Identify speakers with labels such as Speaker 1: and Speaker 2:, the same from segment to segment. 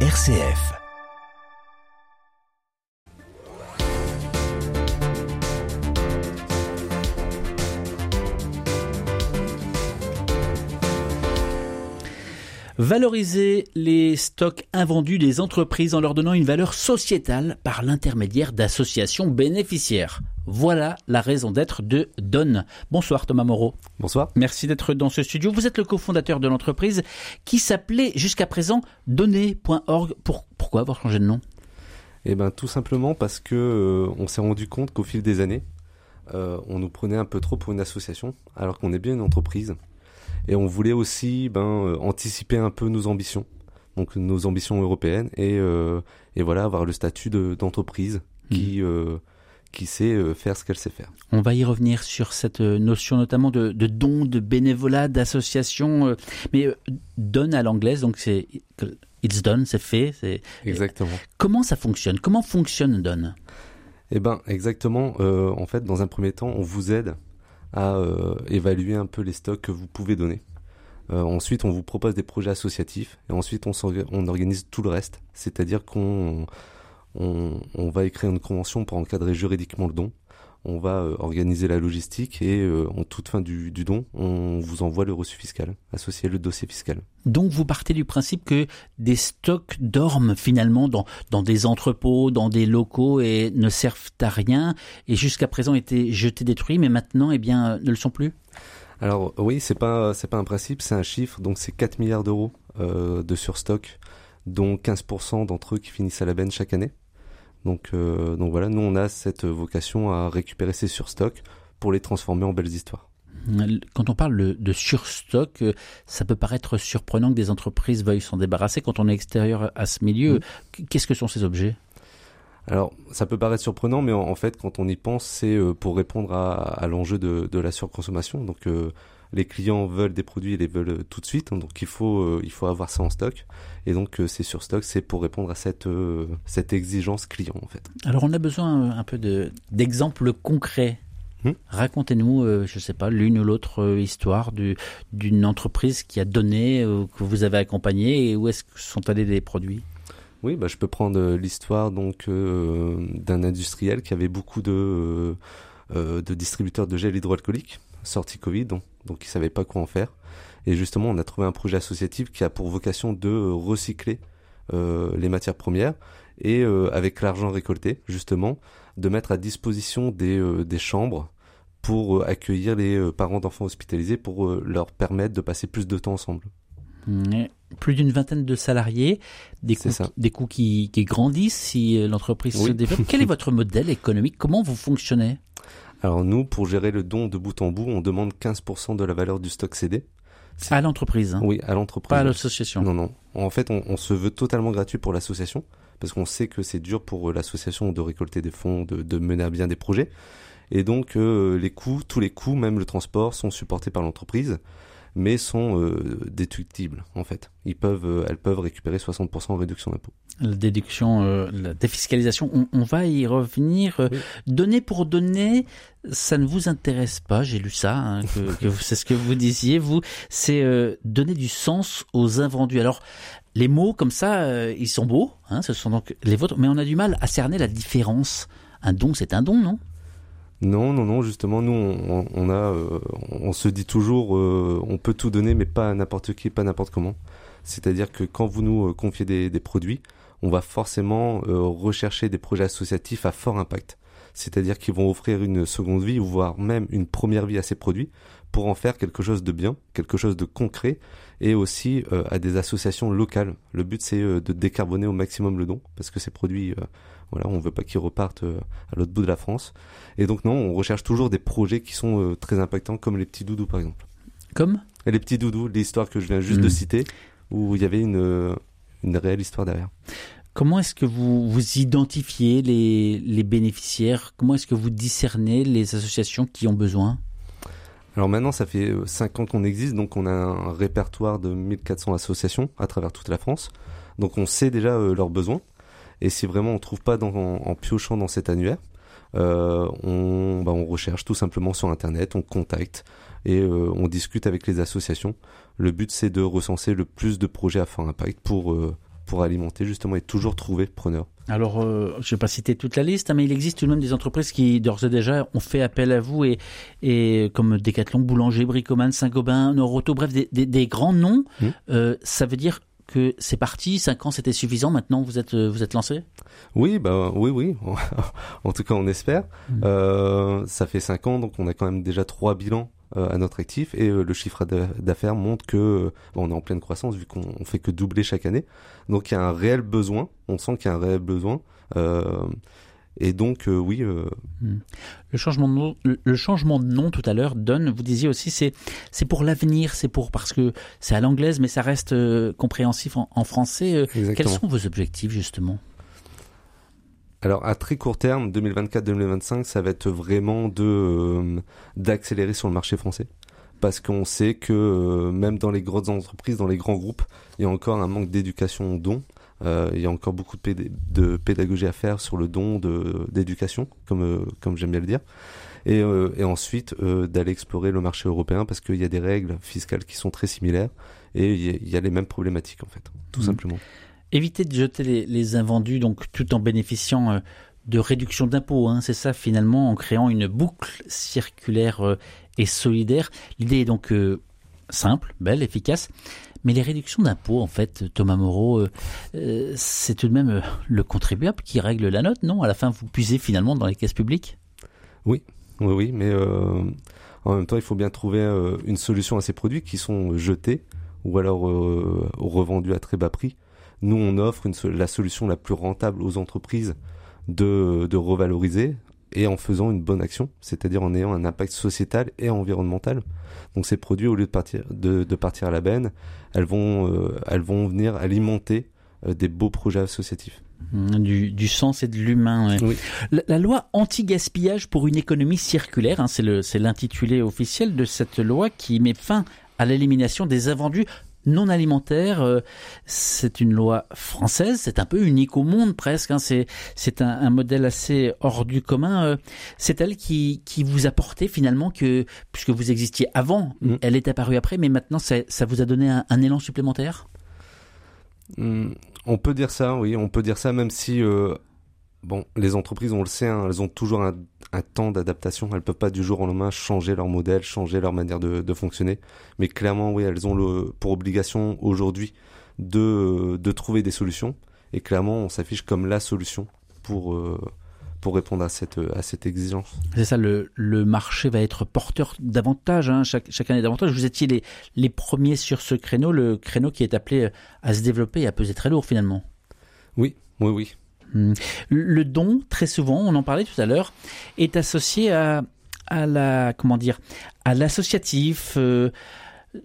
Speaker 1: RCF. Valoriser les stocks invendus des entreprises en leur donnant une valeur sociétale par l'intermédiaire d'associations bénéficiaires. Voilà la raison d'être de Donne. Bonsoir Thomas Moreau.
Speaker 2: Bonsoir.
Speaker 1: Merci d'être dans ce studio. Vous êtes le cofondateur de l'entreprise qui s'appelait jusqu'à présent Donner.org. pourquoi avoir changé de nom?
Speaker 2: Eh ben tout simplement parce que euh, on s'est rendu compte qu'au fil des années, euh, on nous prenait un peu trop pour une association, alors qu'on est bien une entreprise. Et on voulait aussi ben, euh, anticiper un peu nos ambitions, donc nos ambitions européennes, et, euh, et voilà, avoir le statut d'entreprise qui, mmh. euh, qui sait faire ce qu'elle sait faire.
Speaker 1: On va y revenir sur cette notion notamment de, de don, de bénévolat, d'association, mais donne à l'anglaise, donc c'est it's done, c'est fait.
Speaker 2: Exactement.
Speaker 1: Comment ça fonctionne? Comment fonctionne donne
Speaker 2: Eh ben, exactement. en fait, dans un premier temps, on vous aide à euh, évaluer un peu les stocks que vous pouvez donner. Euh, ensuite, on vous propose des projets associatifs et ensuite on, organise tout le reste. C'est-à-dire qu'on on, on, va écrire une convention pour encadrer juridiquement le don. On va euh, organiser la logistique et en toute fin du, du, don, on vous envoie le reçu fiscal associé le dossier fiscal.
Speaker 1: Donc vous partez du principe que des stocks dorment finalement dans, dans des entrepôts, dans des locaux et ne servent à rien et jusqu'à présent étaient jetés, détruits, mais maintenant eh bien ne le sont plus?
Speaker 2: Alors oui, c'est pas c'est pas un principe, c'est un chiffre. Donc c'est 4 milliards d'euros euh, de surstock, dont 15% d'entre eux qui finissent à la benne chaque année. Donc euh, donc voilà, nous on a cette vocation à récupérer ces surstocks pour les transformer en belles histoires.
Speaker 1: Quand on parle de surstock, euh, ça peut paraître surprenant que des entreprises veuillent s'en débarrasser quand on est extérieur à ce milieu. Qu'est-ce que sont ces objets?
Speaker 2: Alors, ça peut paraître surprenant, mais en, fait, quand on y pense, c'est euh, pour répondre à, l'enjeu de, la surconsommation. Donc, euh, les clients veulent des produits et les veulent euh, tout de suite, donc il faut il faut avoir ça en stock. Et donc, c'est sur stock, c'est pour répondre à cette cette exigence client, en fait.
Speaker 1: Alors, on a besoin un peu de d'exemples concrets. Hmm Racontez-nous, je sais pas, l'une ou l'autre histoire d'une entreprise qui a donné, que vous avez accompagné, et où est-ce que sont allés les produits?
Speaker 2: Oui, bah, je peux prendre euh, l'histoire donc euh, d'un industriel qui avait beaucoup de, euh, de distributeurs de gel hydroalcoolique sorti Covid, donc, donc il savait pas quoi en faire. Et justement, on a trouvé un projet associatif qui a pour vocation de recycler les matières premières et avec l'argent récolté, justement, de mettre à disposition des, des chambres pour accueillir les parents d'enfants hospitalisés pour leur permettre de passer plus de temps ensemble.
Speaker 1: Plus d'une vingtaine de salariés, des coûts, des coûts qui, qui, grandissent si euh, l'entreprise se développe. Quel est votre modèle économique? Comment vous fonctionnez?
Speaker 2: Alors nous, pour gérer le don de bout en bout, on demande 15% de la valeur du stock cédé.
Speaker 1: À l'entreprise hein.
Speaker 2: Oui, à l'entreprise.
Speaker 1: Pas à l'association.
Speaker 2: Non, non. En fait, on, on, se veut totalement gratuit pour l'association, parce qu'on sait que c'est dur pour euh, l'association de récolter des fonds, de, de, mener à bien des projets. Et donc, euh, les coûts, tous les coûts, même le transport, sont supportés par l'entreprise mais sont euh, déductibles en fait. Ils peuvent, euh, elles peuvent récupérer 60% en réduction d'impôt.
Speaker 1: La déduction, euh, la défiscalisation, on, on, va y revenir. Donner pour donner, ça ne vous intéresse pas. J'ai lu ça, hein, que, c'est ce que vous disiez. Vous, c'est donner du sens aux invendus. Alors, les mots comme ça, ils sont beaux. Hein, ce sont donc les vôtres, mais on a du mal à cerner la différence. Un don, c'est un don, non?
Speaker 2: Non, non, non. Justement, nous, on, a, euh, on se dit toujours, euh, on peut tout donner, mais pas à n'importe qui, pas n'importe comment. C'est-à-dire que quand vous nous euh, confiez des, des produits, on va forcément rechercher des projets associatifs à fort impact. C'est-à-dire qu'ils vont offrir une seconde vie, voire même une première vie à ces produits, pour en faire quelque chose de bien, quelque chose de concret, et aussi à des associations locales. Le but, c'est de décarboner au maximum le don, parce que ces produits voilà, on veut pas qu'ils repartent euh, à l'autre bout de la France. Et donc non, on recherche toujours des projets qui sont euh, très impactants, comme les petits doudous par exemple.
Speaker 1: Comme?
Speaker 2: Les petits doudous, l'histoire que je viens juste de hmm. citer, où il y avait une, euh, une réelle histoire derrière.
Speaker 1: Comment est-ce que vous, vous identifiez les, les bénéficiaires? Comment est-ce que vous discernez les associations qui ont besoin?
Speaker 2: Alors maintenant, ça fait 5 ans qu'on existe, donc on a un répertoire de 1400 associations à travers toute la France. Donc on sait déjà leurs besoins. Et si vraiment on trouve pas dans, en, piochant dans cet annuaire, euh, on, bah, on recherche tout simplement sur Internet, on contacte et euh, on discute avec les associations. Le but c'est de recenser le plus de projets à fort impact pour euh, pour alimenter justement et toujours trouver preneur.
Speaker 1: Alors, je ne vais pas citer toute la liste, hein, mais il existe tout de même des entreprises qui, d'ores et déjà, ont fait appel à vous, et, et comme Decathlon, Boulanger, Bricoman, Saint-Gobain, Noroto, bref, des, des, des grands noms. Mmh. Ça veut dire que c'est parti, 5 ans c'était suffisant, maintenant vous êtes, vous êtes lancé?
Speaker 2: Oui, bah, oui, oui, en tout cas on espère. Mmh. Euh, ça fait 5 ans, donc on a quand même déjà trois bilans euh, à notre actif et euh, le chiffre d'affaires montre que bon, on est en pleine croissance vu qu'on fait que doubler chaque année. Donc il y a un réel besoin, on sent qu'il y a un réel besoin. Euh, et donc oui. Hmm.
Speaker 1: Le changement de nom, le changement de nom tout à l'heure, donne. vous disiez aussi, c'est c'est pour l'avenir, c'est pour parce que c'est à l'anglaise, mais ça reste compréhensif en, en français. Quels sont vos objectifs justement?
Speaker 2: Alors à très court terme, 2024-2025, ça va être vraiment de euh, d'accélérer sur le marché français parce qu'on sait que euh, même dans les grosses entreprises, dans les grands groupes, il y a encore un manque d'éducation au don. Euh, il y a encore beaucoup de, pédagogie à faire sur le don d'éducation, comme comme j'aime bien le dire. Et, ensuite d'aller explorer le marché européen parce qu'il y a des règles fiscales qui sont très similaires et il y, a les mêmes problématiques en fait, tout mmh. simplement
Speaker 1: éviter de jeter les, invendus, donc tout en bénéficiant euh, de réduction d'impôts. Hein, c'est ça finalement, en créant une boucle circulaire euh, et solidaire. L'idée est donc euh, simple, belle, efficace. Mais les réductions d'impôts, en fait, Thomas Moreau, c'est tout de même le contribuable qui règle la note, non? À la fin, vous puisez finalement dans les caisses publiques?
Speaker 2: Oui, oui, oui, mais en même temps, il faut bien trouver une solution à ces produits qui sont jetés ou alors revendus à très bas prix. Nous, on offre la solution la plus rentable aux entreprises de, revaloriser et en faisant une bonne action, c'est-à-dire en ayant un impact sociétal et environnemental. Donc ces produits, au lieu de partir, de, partir à la benne, elles vont, euh, elles vont venir alimenter euh, des beaux projets associatifs.
Speaker 1: Mmh, du, sens et de l'humain. La, loi anti-gaspillage pour une économie circulaire, hein, c'est l'intitulé officiel de cette loi qui met fin à l'élimination des invendus non alimentaire. Euh, c'est une loi française, c'est un peu unique au monde presque. Hein. c'est c'est un, modèle assez hors du commun. Euh. c'est elle qui qui vous a porté finalement que puisque vous existiez avant, mm. elle est apparue après, mais maintenant ça, ça vous a donné un, élan supplémentaire?
Speaker 2: Mm. on peut dire ça, oui, on peut dire ça, même si euh, bon, les entreprises, on le sait, hein, elles ont toujours un, temps d'adaptation. Elles peuvent pas du jour au lendemain changer leur modèle, changer leur manière de, fonctionner. Mais clairement, oui, elles ont le, pour obligation aujourd'hui de, de trouver des solutions. Et clairement, on s'affiche comme la solution pour euh, pour répondre à cette à cette exigence.
Speaker 1: C'est ça, le, le marché va être porteur davantage, hein, chaque, chaque année davantage. Vous étiez les, les premiers sur ce créneau, le créneau qui est appelé à se développer et à peser très lourd finalement.
Speaker 2: Oui, oui, oui.
Speaker 1: Hmm. Le don, très souvent, on en parlait tout à l'heure, est associé à, à la comment dire, à l'associatif. Euh,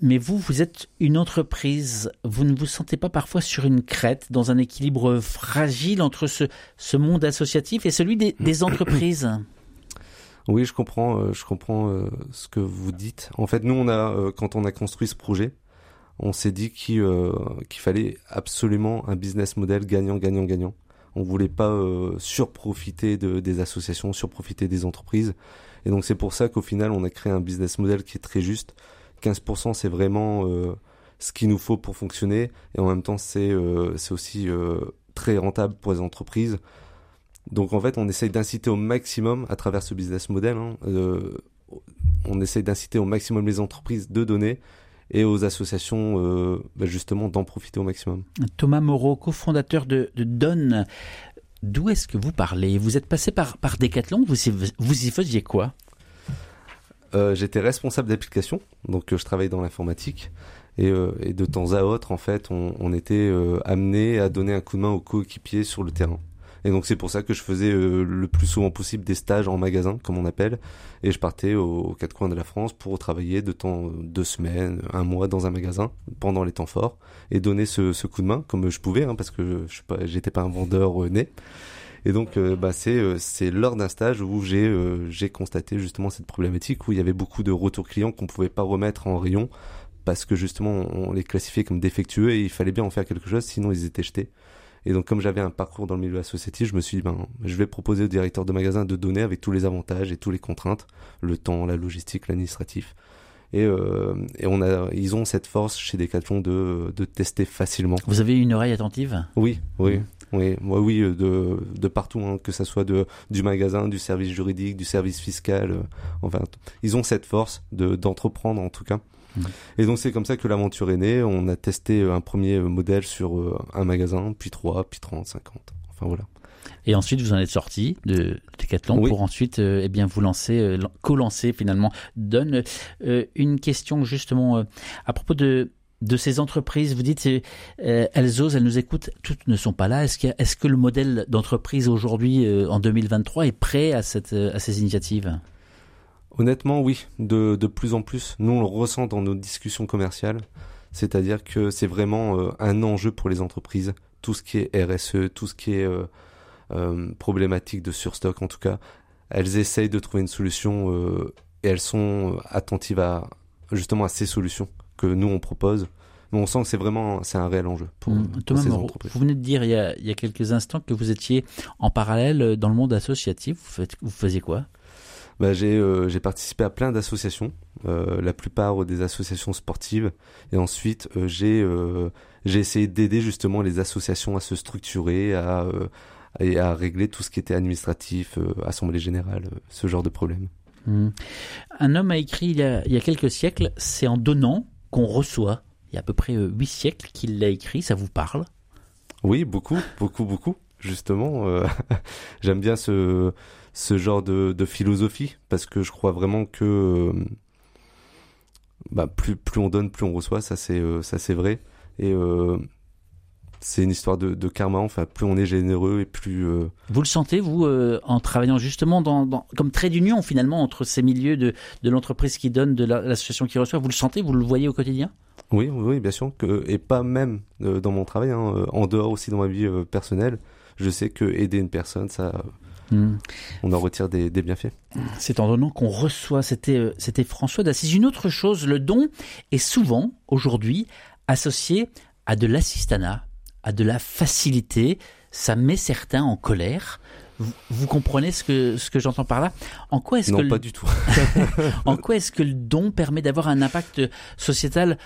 Speaker 1: mais vous, vous êtes une entreprise. Vous ne vous sentez pas parfois sur une crête, dans un équilibre fragile entre ce, ce monde associatif et celui des, des entreprises?
Speaker 2: Oui, je comprends. Euh, je comprends euh, ce que vous dites. En fait, nous, on a, quand on a construit ce projet, on s'est dit qu'il fallait absolument un business model gagnant, gagnant, gagnant. On voulait pas euh, surprofiter de, des associations, surprofiter des entreprises. Et donc c'est pour ça qu'au final, on a créé un business model qui est très juste. 15% c'est vraiment euh, ce qu'il nous faut pour fonctionner. Et en même temps, c'est euh, aussi très rentable pour les entreprises. Donc en fait, on essaye d'inciter au maximum à travers ce business model. Hein, on essaye d'inciter au maximum les entreprises de donner et aux associations euh, bah, justement d'en profiter au maximum.
Speaker 1: Thomas Moreau, cofondateur de, de Donne, d'où est-ce que vous parlez? Vous êtes passé par, par Decathlon, vous, vous y faisiez quoi?
Speaker 2: Euh, J'étais responsable d'application, donc euh, je travaillais dans l'informatique. Et, et, de temps à autre, en fait, on, on était amené à donner un coup de main aux coéquipiers sur le terrain. Et donc c'est pour ça que je faisais euh, le plus souvent possible des stages en magasin, comme on appelle, et je partais aux, quatre coins de la France pour travailler de temps deux semaines, un mois dans un magasin pendant les temps forts et donner ce, ce coup de main comme je pouvais, hein, parce que je j'étais pas un vendeur euh, né. Et donc, euh, bah, c'est c'est lors d'un stage où j'ai j'ai constaté justement cette problématique où il y avait beaucoup de retours clients qu'on pouvait pas remettre en rayon parce que justement on les classifiait comme défectueux et il fallait bien en faire quelque chose, sinon ils étaient jetés. Et donc, comme j'avais un parcours dans le milieu associatif, je me suis dit, ben, je vais proposer au directeur de magasin de donner avec tous les avantages et toutes les contraintes, le temps, la logistique, l'administratif. Et, euh, et on a, ils ont cette force chez Decathlon de, de tester facilement.
Speaker 1: Vous avez une oreille attentive?
Speaker 2: Oui, oui. Oui, moi oui, euh, de, de partout, hein, que ça soit de, du magasin, du service juridique, du service fiscal. euh, enfin, ils ont cette force de d'entreprendre en tout cas. Et donc c'est comme ça que l'aventure est née. On a testé un premier modèle sur euh, un magasin, puis 3, puis 30, 50. Enfin voilà.
Speaker 1: Et ensuite, vous en êtes sorti de Decathlon
Speaker 2: Oui.
Speaker 1: pour ensuite, euh, eh bien, vous lancer, euh, lan- co-lancer finalement. Donne euh, une question justement à propos de de ces entreprises. Vous dites, elles osent, elles nous écoutent. Toutes ne sont pas là. Est-ce est-ce que le modèle d'entreprise aujourd'hui, en 2023, est prêt à cette à ces initiatives?
Speaker 2: Honnêtement, oui, de, de plus en plus. Nous, on le ressent dans nos discussions commerciales. C'est-à-dire que c'est vraiment euh, un enjeu pour les entreprises. Tout ce qui est RSE, tout ce qui est euh, euh, problématique de surstock, en tout cas, elles essayent de trouver une solution et elles sont attentives à justement à ces solutions que nous on propose. Mais on sent que c'est vraiment c'est un réel enjeu pour,
Speaker 1: Hum,
Speaker 2: pour ces
Speaker 1: Moreau,
Speaker 2: entreprises.
Speaker 1: vous venez de dire il y, a, il y a quelques instants que vous étiez en parallèle dans le monde associatif. Vous, faites, vous faisiez quoi?
Speaker 2: Bah, j'ai euh, j'ai participé à plein d'associations, euh, la plupart des associations sportives, et ensuite euh, j'ai euh, j'ai essayé d'aider justement les associations à se structurer, à euh, et à régler tout ce qui était administratif, euh, assemblée générale, euh, ce genre de problème.
Speaker 1: Hum. Un homme a écrit il y a, il y a quelques siècles, c'est en donnant qu'on reçoit. Il y a à peu près euh, huit siècles qu'il l'a écrit, ça vous parle?
Speaker 2: Oui, beaucoup, beaucoup, beaucoup. Justement, euh, j'aime bien ce ce genre de, de philosophie parce que je crois vraiment que euh, bah, plus plus on donne, plus on reçoit. Ça c'est euh, ça c'est vrai. Et euh, c'est une histoire de, de karma. Enfin, plus on est généreux et plus euh,
Speaker 1: Vous le sentez, vous, euh, en travaillant justement dans, dans- comme trait d'union finalement entre ces milieux de, de l'entreprise qui donne, de la- l'association qui reçoit, vous le sentez, vous le voyez au quotidien?
Speaker 2: Oui, oui, bien sûr que et pas même euh, dans mon travail, hein, en dehors aussi dans ma vie personnelle. Je sais que aider une personne, ça, On en retire des, des bienfaits.
Speaker 1: C'est en donnant qu'on reçoit. C'était euh, c'était François d'Assise. Une autre chose, le don est souvent aujourd'hui associé à de l'assistanat, à de la facilité. Ça met certains en colère. Vous, vous comprenez ce que ce que j'entends par là? En quoi est-ce que
Speaker 2: Non,
Speaker 1: le-
Speaker 2: pas du tout.
Speaker 1: en quoi est-ce que le don permet d'avoir un impact sociétal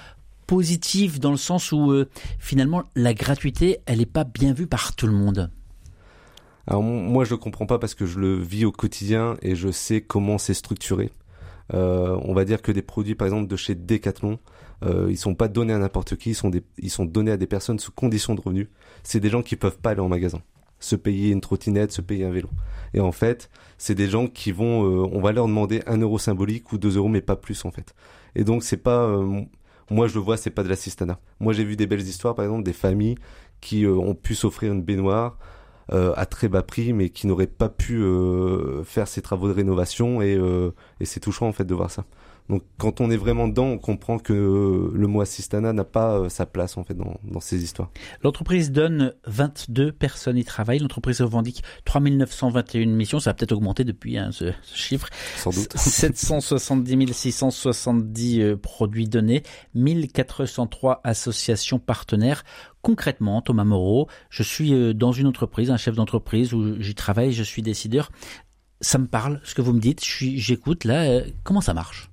Speaker 1: positif dans le sens où euh, finalement la gratuité elle n'est pas bien vue par tout le monde?
Speaker 2: Alors moi je le comprends pas parce que je le vis au quotidien et je sais comment c'est structuré. Euh, on va dire que des produits par exemple de chez Decathlon, euh, ils sont pas donnés à n'importe qui, ils sont des, ils sont donnés à des personnes sous condition de revenus. C'est des gens qui peuvent pas aller en magasin, se payer une trottinette, se payer un vélo. Et en fait, c'est des gens qui vont, euh, on va leur demander un euro symbolique ou deux euros mais pas plus en fait. Et donc c'est pas, euh, moi je le vois, c'est pas de l'assistanat. Moi j'ai vu des belles histoires par exemple des familles qui euh, ont pu s'offrir une baignoire à très bas prix, mais qui n'aurait pas pu euh, faire ces travaux de rénovation euh, et c'est touchant en fait de voir ça. Donc quand on est vraiment dedans, on comprend que le mot assistana n'a pas euh, sa place en fait dans, dans ces histoires.
Speaker 1: L'entreprise donne 22 personnes y travaillent. L'entreprise revendique 3921 missions. Ça a peut-être augmenté depuis hein, ce, ce chiffre.
Speaker 2: Sans doute.
Speaker 1: 770 670 euh, produits donnés, 1403 associations partenaires. Concrètement, Thomas Moreau, je suis euh, dans une entreprise, un chef d'entreprise où j'y travaille, je suis décideur. Ça me parle, ce que vous me dites, j'écoute là. comment ça marche?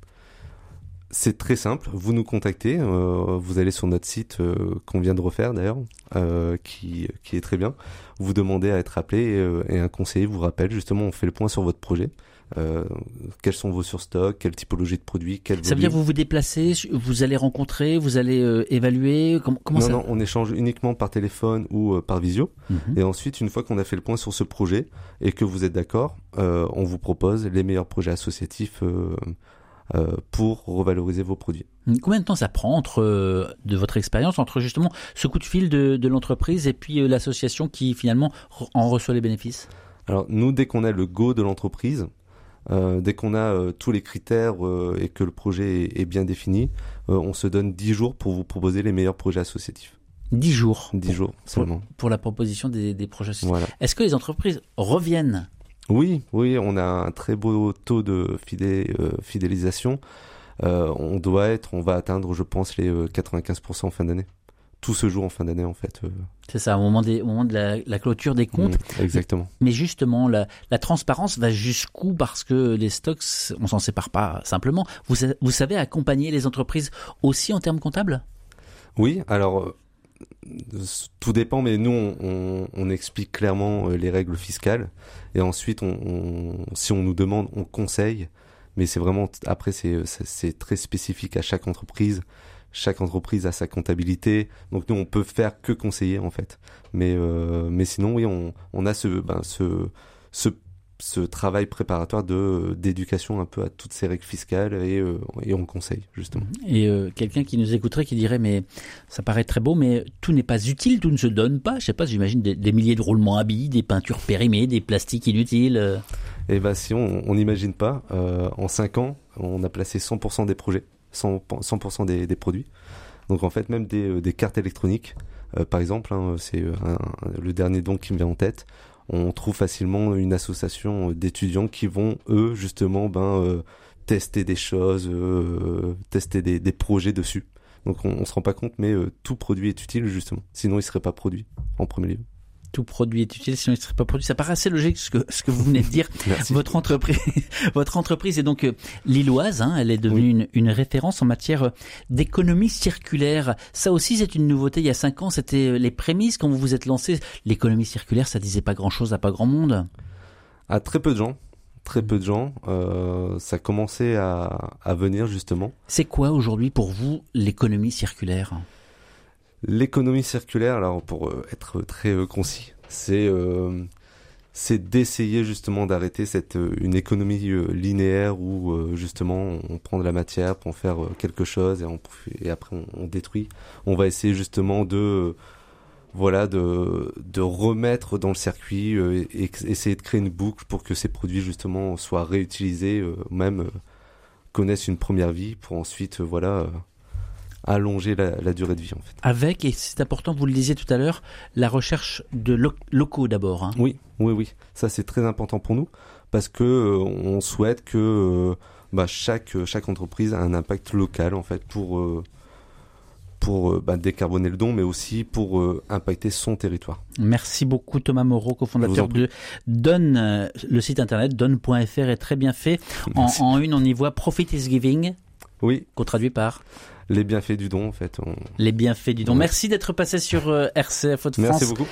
Speaker 2: C'est très simple. Vous nous contactez. euh, vous allez sur notre site euh, qu'on vient de refaire d'ailleurs, euh, qui, qui est très bien. Vous demandez à être appelé euh, et un conseiller vous rappelle. Justement, on fait le point sur votre projet. Euh, quels sont vos surstocks, quelle typologie de produits, quel
Speaker 1: Ça veut dire
Speaker 2: volume.
Speaker 1: vous vous déplacez, vous allez rencontrer, vous allez euh, évaluer. Comment, comment
Speaker 2: non,
Speaker 1: ça
Speaker 2: non, on échange uniquement par téléphone ou euh, par visio.
Speaker 1: Mhm.
Speaker 2: Et ensuite, une fois qu'on a fait le point sur ce projet et que vous êtes d'accord, euh, on vous propose les meilleurs projets associatifs pour revaloriser vos produits.
Speaker 1: Combien de temps ça prend entre, euh, de votre expérience, entre justement ce coup de fil de, de l'entreprise et puis euh, l'association qui finalement en reçoit les bénéfices?
Speaker 2: Alors nous, dès qu'on a le go de l'entreprise, euh, dès qu'on a euh, tous les critères euh, et que le projet est, est bien défini, euh, on se donne 10 jours pour vous proposer les meilleurs projets associatifs.
Speaker 1: 10 jours
Speaker 2: 10 jours seulement.
Speaker 1: pour la proposition des, des projets.
Speaker 2: Voilà.
Speaker 1: Est-ce que les entreprises reviennent
Speaker 2: Oui, oui, on a un très beau taux de fidé- euh, fidélisation. Euh, on doit être, on va atteindre, je pense, les euh, 95% en fin d'année. tout se joue en fin d'année en fait.
Speaker 1: C'est ça, au moment, des, au moment de la, clôture des comptes.
Speaker 2: Mmh, exactement.
Speaker 1: Mais, justement, la, transparence va jusqu'où Parce que les stocks, on s'en sépare pas simplement. Vous, vous savez accompagner les entreprises aussi en termes comptables?
Speaker 2: Oui, alors tout dépend, mais nous, on, explique clairement les règles fiscales. Et ensuite, on, si on nous demande, on conseille. Mais c'est vraiment, après, c'est très spécifique à chaque entreprise chaque entreprise a sa comptabilité, donc nous on peut faire que conseiller en fait. Mais euh, mais sinon oui on a ce ben, ce ce ce travail préparatoire de d'éducation un peu à toutes ces règles fiscales et, euh, et on conseille justement.
Speaker 1: Et euh, quelqu'un qui nous écouterait qui dirait mais ça paraît très beau mais tout n'est pas utile, tout ne se donne pas. Je sais pas, j'imagine des, milliers de roulements à billes, des peintures périmées, des plastiques inutiles.
Speaker 2: Et eh ben si on n'imagine pas, en 5 ans on a placé 100% des projets 100%, des, produits. Donc en fait, même des, euh, cartes électroniques, euh, par exemple, hein, c'est euh, le dernier don qui me vient en tête. On trouve facilement une association d'étudiants qui vont, eux, justement, ben, tester des choses, tester des, des, projets dessus. Donc on, on se rend pas compte, mais tout produit est utile justement. Sinon, il serait pas produit en premier lieu
Speaker 1: tout produit est utile, sinon il ne serait pas produit. Ça paraît assez logique ce que, ce que vous venez de dire. votre entreprise, votre entreprise est donc euh, lilloise. Hein, elle est devenue une, une, référence en matière euh, d'économie circulaire. Ça aussi, c'est une nouveauté. Il y a cinq ans, c'était euh, les prémices quand vous vous êtes lancé. L'économie circulaire, ça disait pas grand-chose à pas grand monde.
Speaker 2: À très peu de gens. Très peu de gens. Euh, ça commençait à, à venir justement.
Speaker 1: C'est quoi aujourd'hui pour vous l'économie circulaire?
Speaker 2: L'économie circulaire, alors pour euh, être très euh, concis, c'est euh, c'est d'essayer justement d'arrêter cette une économie linéaire où justement on prend de la matière pour en faire quelque chose et, et après on, détruit. On va essayer justement de voilà de de remettre dans le circuit et, essayer de créer une boucle pour que ces produits justement soient réutilisés, même connaissent une première vie pour ensuite voilà allonger la, durée de vie en fait.
Speaker 1: Avec, et c'est important, vous le disiez tout à l'heure, la recherche de locaux d'abord. Hein.
Speaker 2: Oui, oui, oui. Ça c'est très important pour nous parce que euh, on souhaite que euh, bah, chaque, chaque entreprise a un impact local en fait pour, euh, pour bah, décarboner le don, mais aussi pour impacter son territoire.
Speaker 1: Merci beaucoup Thomas Moreau, cofondateur de Donne. Le site internet donne.fr est très bien fait. En, en, une, on y voit Profit is Giving.
Speaker 2: Oui.
Speaker 1: Qu'on traduit par
Speaker 2: les bienfaits du don en fait.
Speaker 1: Les bienfaits du don. Merci d'être passé sur euh, RCF Haute-France.
Speaker 2: Merci beaucoup.